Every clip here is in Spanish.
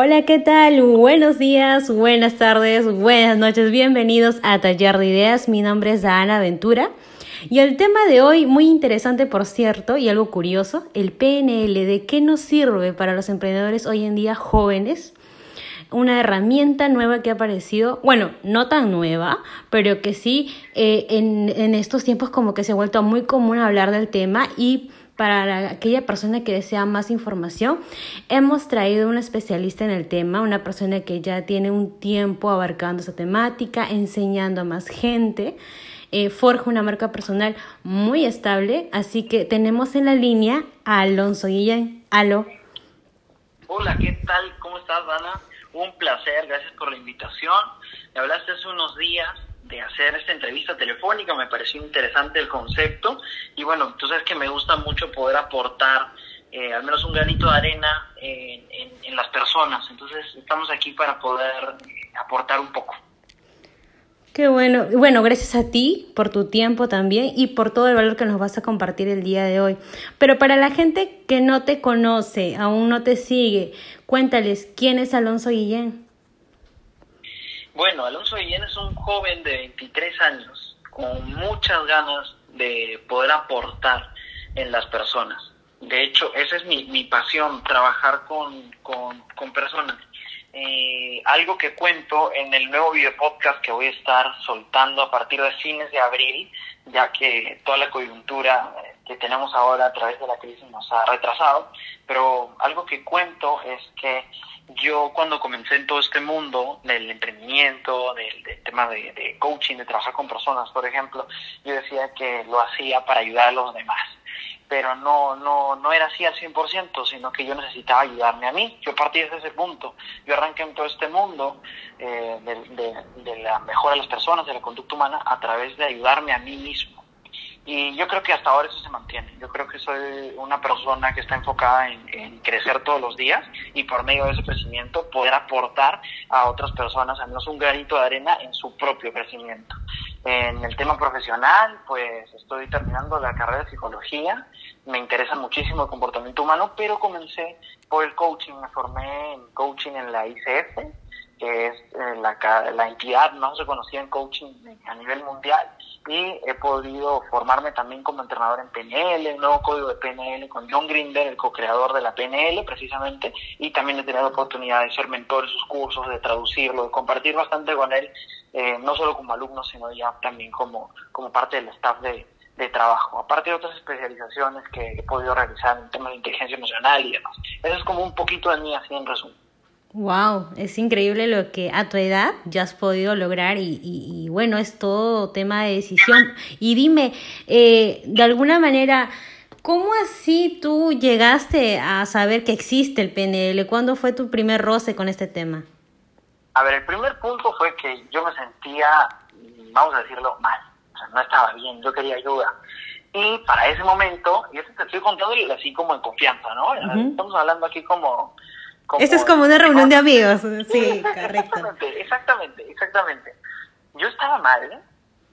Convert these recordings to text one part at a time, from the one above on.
Hola, ¿qué tal? Buenos días, buenas tardes, buenas noches, bienvenidos a Taller de Ideas. Mi nombre es Ana Ventura y el tema de hoy, muy interesante por cierto y algo curioso, el PNL, ¿de qué nos sirve para los emprendedores hoy en día jóvenes? Una herramienta nueva que ha aparecido, bueno, no tan nueva, pero que sí eh, en, en estos tiempos como que se ha vuelto muy común hablar del tema y para aquella persona que desea más información, hemos traído una especialista en el tema, una persona que ya tiene un tiempo abarcando esa temática, enseñando a más gente. Eh, forja una marca personal muy estable, así que tenemos en la línea a Alonso Guillén. Aló. Hola, ¿qué tal? ¿Cómo estás, Ana? Un placer, gracias por la invitación. Me hablaste hace unos días de hacer esta entrevista telefónica, me pareció interesante el concepto y bueno, tú sabes que me gusta mucho poder aportar eh, al menos un granito de arena en, en, las personas, entonces estamos aquí para poder eh, aportar un poco. Qué bueno. Bueno, gracias a ti por tu tiempo también y por todo el valor que nos vas a compartir el día de hoy. Pero para la gente que no te conoce, aún no te sigue, cuéntales, ¿quién es Alonso Guillén? Bueno, Alonso Guillén es un joven de 23 años con muchas ganas de poder aportar en las personas. De hecho, esa es mi, mi pasión, trabajar con, con, con personas. Eh, algo que cuento en el nuevo video podcast que voy a estar soltando a partir de fines de abril, ya que toda la coyuntura que tenemos ahora a través de la crisis nos ha retrasado, pero algo que cuento es que yo cuando comencé en todo este mundo del emprendimiento, del, tema de, coaching, de trabajar con personas, por ejemplo, yo decía que lo hacía para ayudar a los demás. Pero no, no, no era así al 100%, sino que yo necesitaba ayudarme a mí. Yo partí desde ese punto. Yo arranqué en todo este mundo eh, de, de la mejora de las personas, de la conducta humana, a través de ayudarme a mí mismo y yo creo que hasta ahora eso se mantiene. Yo creo que soy una persona que está enfocada en, crecer todos los días y por medio de ese crecimiento poder aportar a otras personas al menos un granito de arena en su propio crecimiento. En el tema profesional, pues estoy terminando la carrera de psicología. Me interesa muchísimo el comportamiento humano, pero comencé por el coaching. Me formé en coaching en la ICF, que es eh, la, la entidad más reconocida en coaching a nivel mundial y he podido formarme también como entrenador en PNL, el nuevo código de PNL con John Grinder, el co-creador de la PNL precisamente, y también he tenido la oportunidad de ser mentor en sus cursos, de traducirlo, de compartir bastante con él, eh, no solo como alumno, sino ya también como, como parte del staff de, de trabajo, aparte de otras especializaciones que he podido realizar en temas de inteligencia emocional y demás. Eso es como un poquito de mí así en resumen. Wow, es increíble lo que a tu edad ya has podido lograr y, bueno, es todo tema de decisión. Y dime, eh, de alguna manera, ¿cómo así tú llegaste a saber que existe el PNL? ¿Cuándo fue tu primer roce con este tema? A ver, el primer punto fue que yo me sentía, vamos a decirlo, mal, o sea, no estaba bien, yo quería ayuda. Y para ese momento, y esto te estoy contando así como en confianza, ¿no? Estamos hablando aquí como esto es como una reunión de amigos, sí, correcto. Exactamente, exactamente, exactamente. Yo estaba mal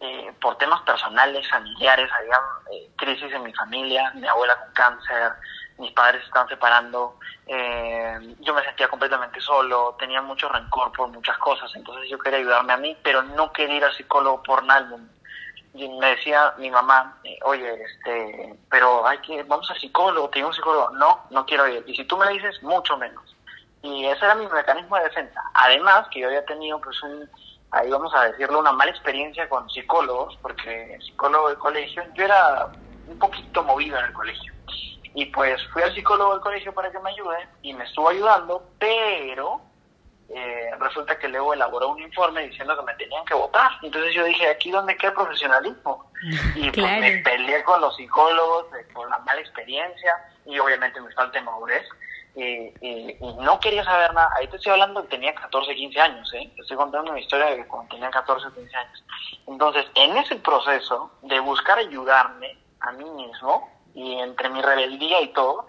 eh, por temas personales, familiares, había eh, crisis en mi familia, mi abuela con cáncer, mis padres se estaban separando, eh, yo me sentía completamente solo, tenía mucho rencor por muchas cosas, entonces yo quería ayudarme a mí, pero no quería ir al psicólogo por nada Y me decía mi mamá, oye, este, pero hay que, vamos al psicólogo, tengo un psicólogo. No, no quiero ir. Y si tú me dices, mucho menos. Y ese era mi mecanismo de defensa. Además, que yo había tenido, pues, un, ahí vamos a decirlo, una mala experiencia con psicólogos, porque psicólogo del colegio, yo era un poquito movido en el colegio. Y pues fui al psicólogo del colegio para que me ayude y me estuvo ayudando, pero eh, resulta que luego elaboró un informe diciendo que me tenían que votar. Entonces yo dije, aquí donde queda el profesionalismo. Y pues me peleé con los psicólogos eh, por la mala experiencia y obviamente me falta de madurez y, no quería saber nada. Ahí te estoy hablando que tenía 14, 15 años, ¿eh? Estoy contando una historia de cuando tenía 14, 15 años. Entonces, en ese proceso de buscar ayudarme a mí mismo, y entre mi rebeldía y todo,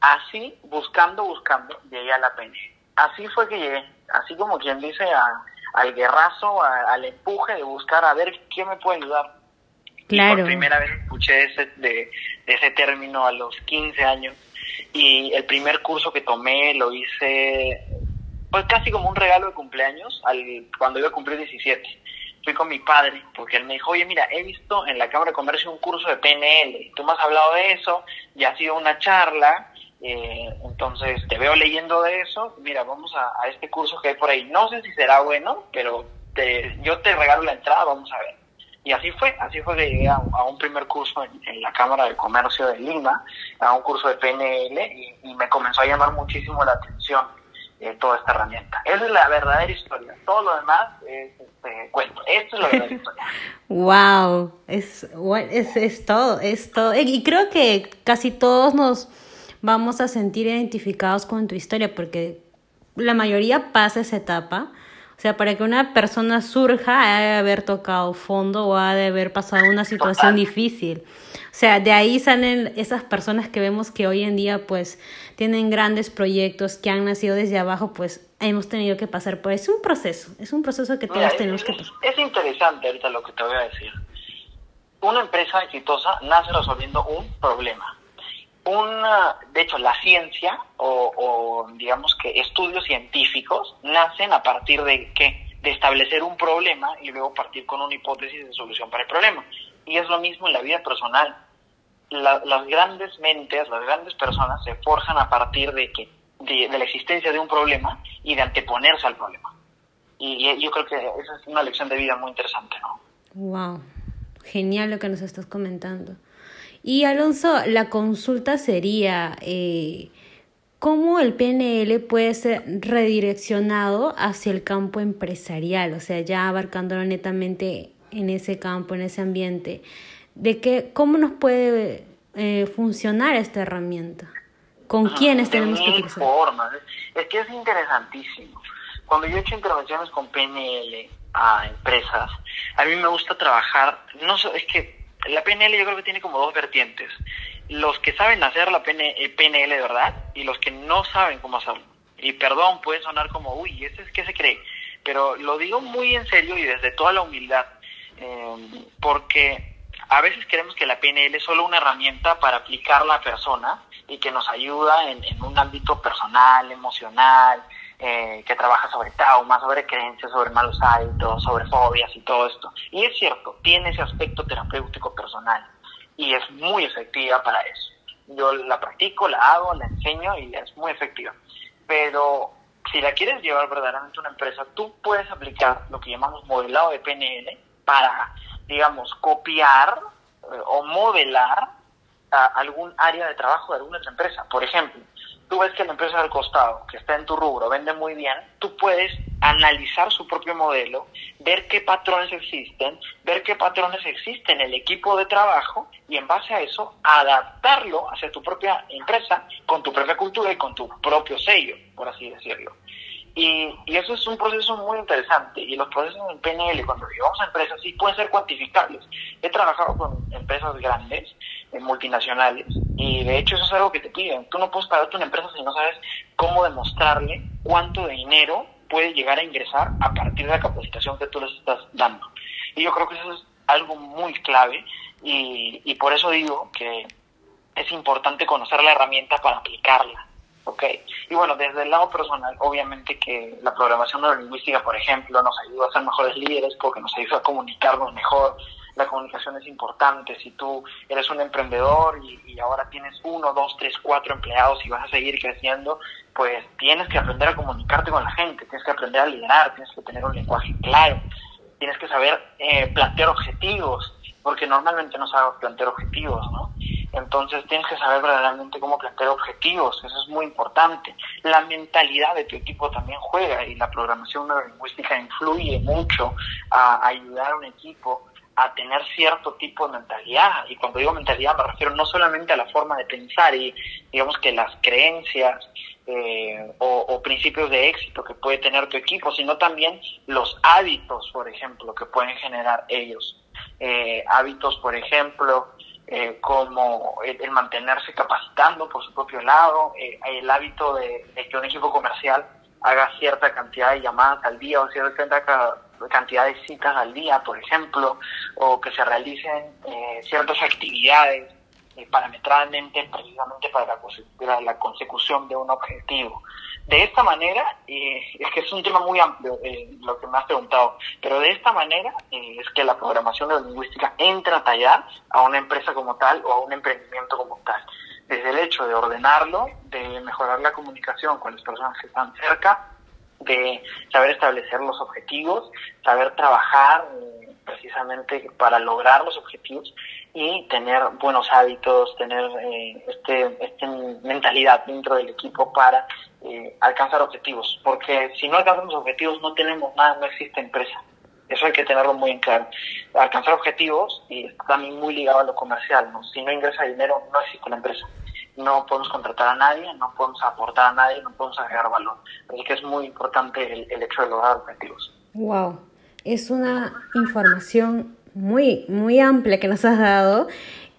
así, buscando, buscando, llegué a la pena. Así fue que llegué, así como quien dice al guerrazo, al empuje de buscar a ver quién me puede ayudar. Claro. por primera vez escuché ese, de, ese término a los 15 años y el primer curso que tomé lo hice fue casi como un regalo de cumpleaños al, cuando iba a cumplir 17. Fui con mi padre, porque él me dijo, oye, mira, he visto en la Cámara de Comercio un curso de PNL, tú me has hablado de eso, ya ha sido una charla, eh, entonces te veo leyendo de eso, mira, vamos a, este curso que hay por ahí. No sé si será bueno, pero te, yo te regalo la entrada, vamos a ver. Y así fue, así fue que llegué a, un primer curso en, la Cámara de Comercio de Lima, a un curso de PNL, y me comenzó a llamar muchísimo la atención eh, toda esta herramienta. Esa es la verdadera historia. Todo lo demás es este, cuento. Esto es la verdadera historia. wow, es, es, es todo, es todo. Y creo que casi todos nos vamos a sentir identificados con tu historia porque la mayoría pasa esa etapa. O sea, para que una persona surja, ha de haber tocado fondo o ha de haber pasado una situación difícil. O sea, de ahí salen esas personas que vemos que hoy en día pues tienen grandes proyectos que han nacido desde abajo, pues hemos tenido que pasar por... Es un proceso, es un proceso que todos tenemos que pasar. Es interesante ahorita lo que te voy a decir. Una empresa exitosa nace resolviendo un problema. Una, de hecho, la ciencia o, digamos que estudios científicos nacen a partir de qué? De establecer un problema y luego partir con una hipótesis de solución para el problema. Y es lo mismo en la vida personal. las grandes mentes, las grandes personas se forjan a partir de, que, de, la existencia de un problema y de anteponerse al problema. Y, yo creo que esa es una lección de vida muy interesante, ¿no? Wow, genial lo que nos estás comentando. Y Alonso, la consulta sería, eh, ¿cómo el PNL puede ser redireccionado hacia el campo empresarial? O sea, ya abarcándolo netamente en ese campo, en ese ambiente, de que, cómo nos puede eh, funcionar esta herramienta, con quiénes tenemos que utilizar. Formas. Es que es interesantísimo. Cuando yo he hecho intervenciones con PNL a empresas, a mí me gusta trabajar, no es que la PNL yo creo que tiene como dos vertientes. Los que saben hacer la PNL de verdad y los que no saben cómo hacerlo. Y perdón, puede sonar como, uy, ¿ese es que se cree? Pero lo digo muy en serio y desde toda la humildad eh, porque a veces creemos que la PNL es solo una herramienta para aplicar la persona y que nos ayuda en, un ámbito personal, emocional, eh, que trabaja sobre traumas, sobre creencias, sobre malos hábitos, sobre fobias y todo esto. Y es cierto, tiene ese aspecto terapéutico personal y es muy efectiva para eso. Yo la practico, la hago, la enseño y es muy efectiva. Pero si la quieres llevar verdaderamente a una empresa, tú puedes aplicar lo que llamamos modelado de PNL para, digamos, copiar eh, o modelar algún área de trabajo de alguna otra empresa. Por ejemplo, tú ves que la empresa del costado, que está en tu rubro, vende muy bien, tú puedes analizar su propio modelo, ver qué patrones existen, ver qué patrones existen en el equipo de trabajo y en base a eso adaptarlo hacia tu propia empresa con tu propia cultura y con tu propio sello, por así decirlo. Y, y, eso es un proceso muy interesante. Y los procesos en PNL, cuando llevamos a empresas, sí pueden ser cuantificables. He trabajado con empresas grandes, eh, multinacionales, y de hecho eso es algo que te piden. Tú no puedes pagarte una empresa si no sabes cómo demostrarle cuánto dinero puede llegar a ingresar a partir de la capacitación que tú les estás dando. Y yo creo que eso es algo muy clave y por eso digo que es importante conocer la herramienta para aplicarla ¿ok? Y bueno, desde el lado personal, obviamente que la programación neurolingüística, por ejemplo, nos ayuda a ser mejores líderes porque nos ayuda a comunicarnos mejor. La comunicación es importante. Si tú eres un emprendedor y, y ahora tienes uno, dos, tres, cuatro empleados y vas a seguir creciendo, pues tienes que aprender a comunicarte con la gente, tienes que aprender a liderar, tienes que tener un lenguaje claro, tienes que saber eh, plantear objetivos, porque normalmente no sabes plantear objetivos, ¿no? Entonces tienes que saber verdaderamente cómo plantear objetivos, eso es muy importante. La mentalidad de tu equipo también juega y la programación neurolingüística influye mucho a ayudar a un equipo a tener cierto tipo de mentalidad. Y cuando digo mentalidad me refiero no solamente a la forma de pensar y digamos que las creencias eh, o, principios de éxito que puede tener tu equipo, sino también los hábitos, por ejemplo, que pueden generar ellos. Eh, hábitos, por ejemplo, eh, como el, mantenerse capacitando por su propio lado, eh, el hábito de, que un equipo comercial haga cierta cantidad de llamadas al día o cierta cantidad de citas al día, por ejemplo, o que se realicen eh, ciertas actividades parametralmente precisamente para la, consecución de un objetivo. De esta manera, eh, es que es un tema muy amplio eh, lo que me has preguntado, pero de esta manera eh, es que la programación neurolingüística entra a tallar a una empresa como tal o a un emprendimiento como tal. Desde el hecho de ordenarlo, de mejorar la comunicación con las personas que están cerca, de saber establecer los objetivos, saber trabajar precisamente para lograr los objetivos y tener buenos hábitos, tener eh, este, este, mentalidad dentro del equipo para eh, alcanzar objetivos. Porque si no alcanzamos objetivos no tenemos nada, no existe empresa. Eso hay que tenerlo muy en claro. Alcanzar objetivos y está también muy ligado a lo comercial. ¿no? Si no ingresa dinero, no existe la empresa. No podemos contratar a nadie, no podemos aportar a nadie, no podemos agregar valor. Así que es muy importante el hecho de lograr objetivos. Wow, es una información muy, muy amplia que nos has dado.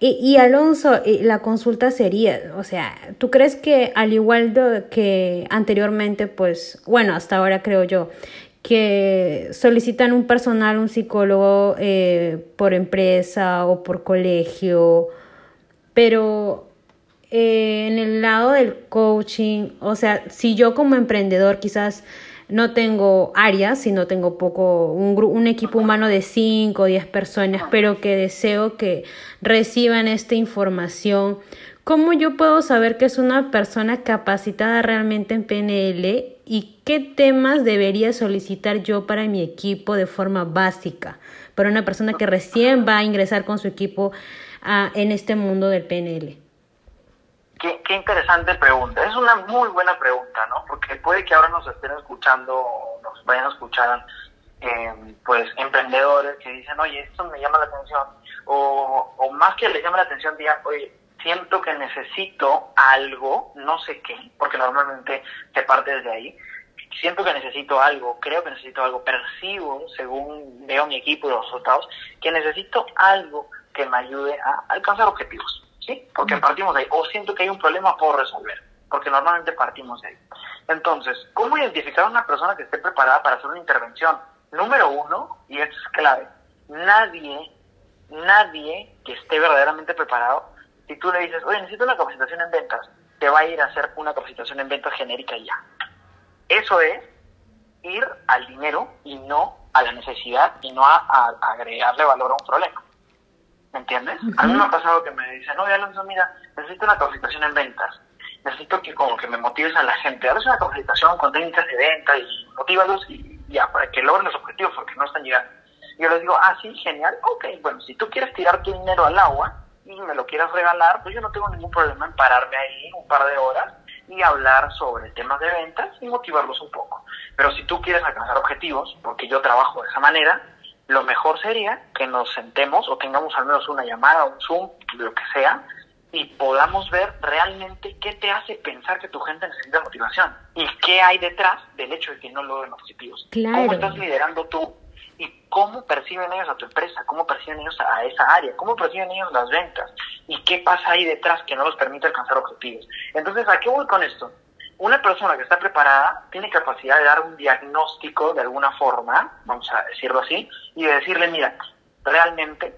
Y, y, Alonso, la consulta sería, o sea, ¿tú crees que al igual que anteriormente, pues, bueno, hasta ahora creo yo, que solicitan un personal, un psicólogo eh, por empresa o por colegio, pero eh, en el lado del coaching, o sea, si yo como emprendedor quizás no tengo áreas, sino tengo poco, un, un equipo humano de 5 o 10 personas, pero que deseo que reciban esta información. ¿Cómo yo puedo saber que es una persona capacitada realmente en PNL y qué temas debería solicitar yo para mi equipo de forma básica? Para una persona que recién va a ingresar con su equipo en este mundo del PNL. Qué, interesante pregunta. Es una muy buena pregunta, ¿no? Porque puede que ahora nos estén escuchando nos vayan a escuchar, eh, pues, emprendedores que dicen, oye, esto me llama la atención. O, o más que les llame la atención, digan, oye, siento que necesito algo, no sé qué, porque normalmente se parte desde ahí. Siento que necesito algo, creo que necesito algo, percibo, según veo mi equipo y los resultados, que necesito algo que me ayude a alcanzar objetivos. ¿Sí? Porque partimos de ahí. O siento que hay un problema por resolver, porque normalmente partimos de ahí. Entonces, ¿cómo identificar a una persona que esté preparada para hacer una intervención? Número uno, y esto es clave, nadie, nadie que esté verdaderamente preparado, si tú le dices, oye, necesito una capacitación en ventas, te va a ir a hacer una capacitación en ventas genérica y ya. Eso es ir al dinero y no a la necesidad y no a agregarle valor a un problema. ¿Me entiendes? A mí me ha pasado que me dicen, oye Alonso, mira, necesito una capacitación en ventas, necesito que como que me motives a la gente, es una capacitación con técnicas de venta y motívalos y ya, para que logren los objetivos porque no están llegando. Yo les digo, ah, sí, genial, ok, bueno, si tú quieres tirar tu dinero al agua y me lo quieras regalar, pues yo no tengo ningún problema en pararme ahí un par de horas y hablar sobre temas de ventas y motivarlos un poco. Pero si tú quieres alcanzar objetivos, porque yo trabajo de esa manera, lo mejor sería que nos sentemos o tengamos al menos una llamada, un Zoom, lo que sea, y podamos ver realmente qué te hace pensar que tu gente necesita motivación y qué hay detrás del hecho de que no logren objetivos. ¿Cómo estás liderando tú? ¿Y cómo perciben ellos a tu empresa? ¿Cómo perciben ellos a esa área? ¿Cómo perciben ellos las ventas? ¿Y qué pasa ahí detrás que no los permite alcanzar objetivos? Entonces, ¿a qué voy con esto? Una persona que está preparada tiene capacidad de dar un diagnóstico de alguna forma, vamos a decirlo así, y de decirle, mira, realmente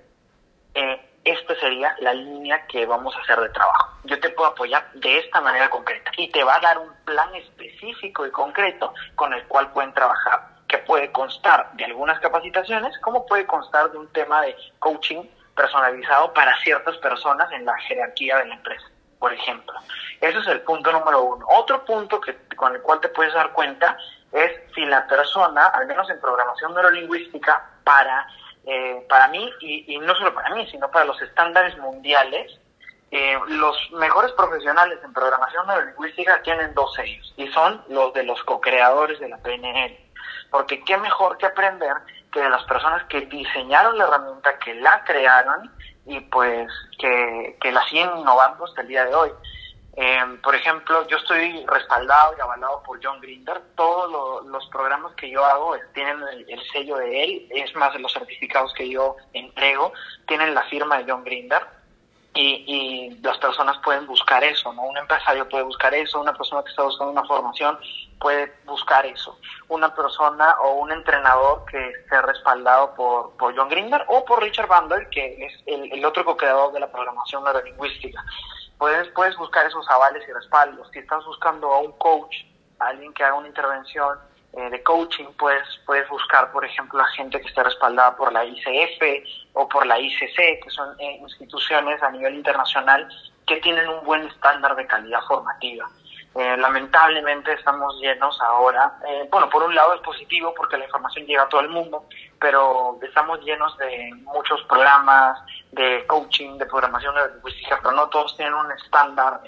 eh, esta sería la línea que vamos a hacer de trabajo. Yo te puedo apoyar de esta manera concreta y te va a dar un plan específico y concreto con el cual pueden trabajar, que puede constar de algunas capacitaciones, como puede constar de un tema de coaching personalizado para ciertas personas en la jerarquía de la empresa por ejemplo. Ese es el punto número uno. Otro punto que, con el cual te puedes dar cuenta es si la persona, al menos en programación neurolingüística, para, eh, para mí, y, no solo para mí, sino para los estándares mundiales, eh, los mejores profesionales en programación neurolingüística tienen dos sellos, y son los de los co-creadores de la PNL. Porque qué mejor que aprender que de las personas que diseñaron la herramienta, que la crearon y pues que, que la siguen innovando hasta el día de hoy. Em, por ejemplo, yo estoy respaldado y avalado por John Grinder. Todos los programas que yo hago tienen el, sello de él. Es más, los certificados que yo entrego tienen la firma de John Grinder. Y, y las personas pueden buscar eso, ¿no? Un empresario puede buscar eso, una persona que está buscando una formación puede buscar eso. Una persona o un entrenador que esté respaldado por, por John Grinder o por Richard Bandler, que es el, otro co-creador de la programación neurolingüística. Puedes, puedes buscar esos avales y respaldos. Si estás buscando a un coach alguien que haga una intervención eh, de coaching, puedes, puedes buscar, por ejemplo, a gente que esté respaldada por la ICF o por la ICC, que son eh, instituciones a nivel internacional que tienen un buen estándar de calidad formativa. Eh, lamentablemente estamos llenos ahora, bueno, por un lado es positivo porque la información llega a todo el mundo, pero estamos llenos de muchos programas de coaching, de programación de lingüística, pero no todos tienen un estándar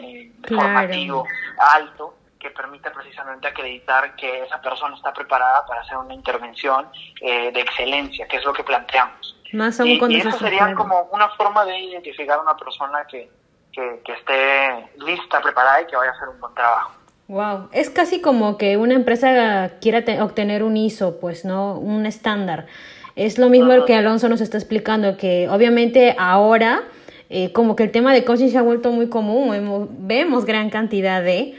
formativo alto que permite precisamente acreditar que esa persona está preparada para hacer una intervención eh, de excelencia, que es lo que planteamos. Más aún y, y eso sería como una forma de identificar a una persona que, que, esté lista, preparada y que vaya a hacer un buen trabajo. Wow, es casi como que una empresa quiera obtener un ISO, pues, ¿no? Un estándar. Es lo mismo que Alonso nos está explicando, que obviamente ahora, eh, como que el tema de coaching se ha vuelto muy común, vemos gran cantidad de,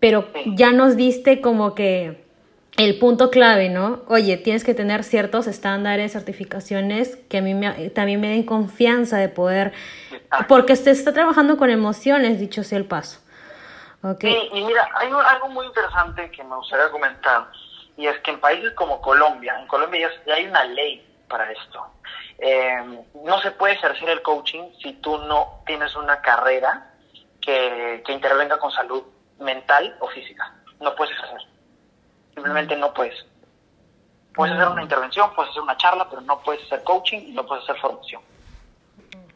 pero ya nos diste como que el punto clave, ¿no? Oye, tienes que tener ciertos estándares, certificaciones que a mí también me den confianza de poder, porque se está trabajando con emociones, dicho sea el paso. Okay. y mira, hay algo muy interesante que me gustaría comentar, y es que en países como Colombia, en Colombia ya, hay una ley para esto. Eh, no se puede ejercer el coaching si tú no tienes una carrera que, que intervenga con salud mental o física. No puedes hacer. Simplemente no puedes. Puedes hacer una intervención, puedes hacer una charla, pero no puedes hacer coaching y no puedes hacer formación.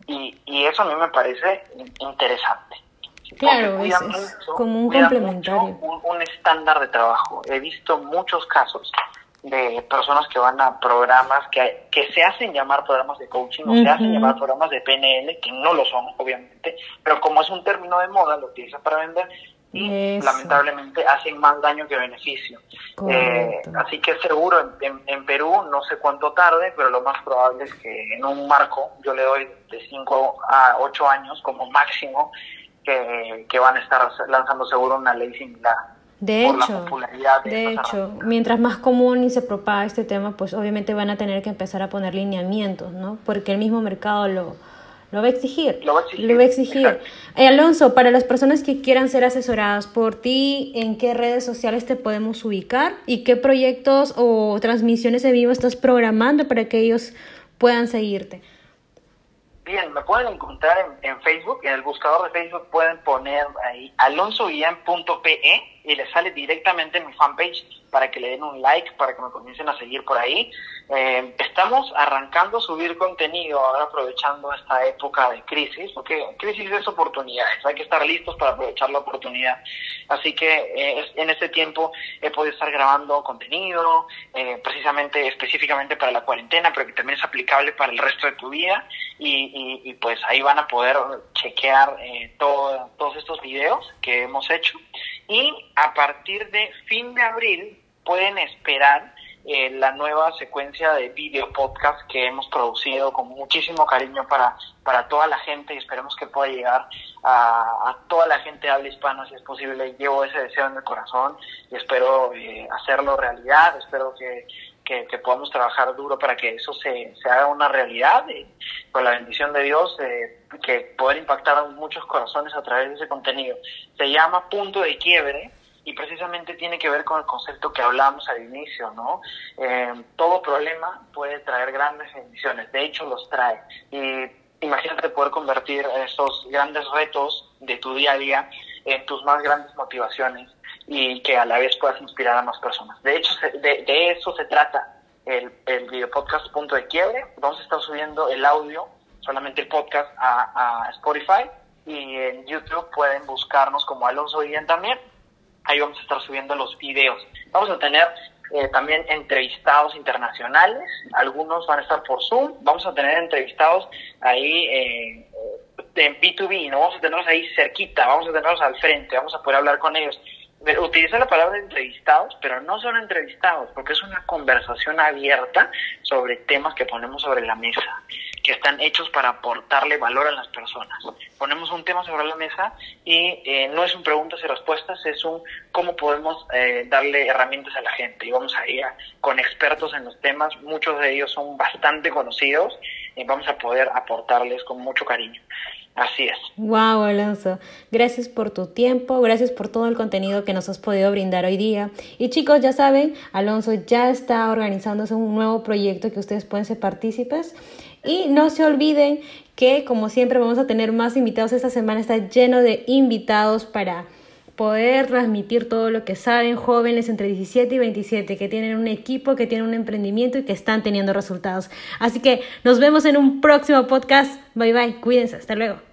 Y, y eso a mí me parece interesante. Claro, es, como un complementario. Un, estándar de trabajo. He visto muchos casos de personas que van a programas que, que se hacen llamar programas de coaching o se hacen llamar programas de PNL, que no lo son, obviamente, pero como es un término de moda, lo utilizan para vender y lamentablemente hacen más daño que beneficio. Eh, así que seguro en, en, Perú, no sé cuánto tarde, pero lo más probable es que en un marco, yo le doy de 5 a 8 años como máximo, que, que, van a estar lanzando seguro una ley similar. De hecho, de, de hecho, mientras más común y se propaga este tema, pues obviamente van a tener que empezar a poner lineamientos, ¿no? Porque el mismo mercado lo, lo va a exigir. Lo va a exigir. Eh, Alonso, para las personas que quieran ser asesoradas por ti, ¿en qué redes sociales te podemos ubicar? ¿Y qué proyectos o transmisiones en vivo estás programando para que ellos puedan seguirte? Bien, me pueden encontrar en, Facebook, en el buscador de Facebook pueden poner ahí alonsoguillén.pe y les sale directamente en mi fanpage para que le den un like, para que me comiencen a seguir por ahí. Eh, estamos arrancando a subir contenido ahora aprovechando esta época de crisis, porque crisis es oportunidades, hay que estar listos para aprovechar la oportunidad. Así que eh, en este tiempo he podido estar grabando contenido, eh, precisamente, específicamente para la cuarentena, pero que también es aplicable para el resto de tu vida y, pues ahí van a poder chequear todo, todos estos videos que hemos hecho y a partir de fin de abril pueden esperar eh, la nueva secuencia de video podcast que hemos producido con muchísimo cariño para, para toda la gente y esperemos que pueda llegar a, toda la gente de habla hispana si es posible. Llevo ese deseo en el corazón y espero eh, hacerlo realidad, espero que, que, podamos trabajar duro para que eso se, se haga una realidad con la bendición de Dios eh, que poder impactar a muchos corazones a través de ese contenido. Se llama Punto de Quiebre y precisamente tiene que ver con el concepto que hablábamos al inicio, ¿no? Eh, todo problema puede traer grandes bendiciones, de hecho los trae. Y imagínate poder convertir esos grandes retos de tu día a día en tus más grandes motivaciones y que a la vez puedas inspirar a más personas. De hecho, de, de eso se trata el, el video podcast Punto de Quiebre. Vamos a estar subiendo el audio, solamente el podcast, a, a Spotify y en YouTube pueden buscarnos como Alonso Guillén también ahí vamos a estar subiendo los videos. Vamos a tener eh, también entrevistados internacionales, algunos van a estar por Zoom, vamos a tener entrevistados ahí eh, en B2B, no vamos a tenerlos ahí cerquita, vamos a tenerlos al frente, vamos a poder hablar con ellos. Utiliza la palabra entrevistados, pero no son entrevistados, porque es una conversación abierta sobre temas que ponemos sobre la mesa que están hechos para aportarle valor a las personas. Ponemos un tema sobre la mesa y eh, no es un preguntas y respuestas, es un cómo podemos eh, darle herramientas a la gente. Y vamos a ir con expertos en los temas, muchos de ellos son bastante conocidos y vamos a poder aportarles con mucho cariño. Así es. Wow, Alonso. Gracias por tu tiempo, gracias por todo el contenido que nos has podido brindar hoy día. Y chicos, ya saben, Alonso ya está organizándose un nuevo proyecto que ustedes pueden ser partícipes. Y no se olviden que, como siempre, vamos a tener más invitados. Esta semana está lleno de invitados para poder transmitir todo lo que saben jóvenes entre 17 y 27 que tienen un equipo, que tienen un emprendimiento y que están teniendo resultados. Así que nos vemos en un próximo podcast. Bye bye, cuídense, hasta luego.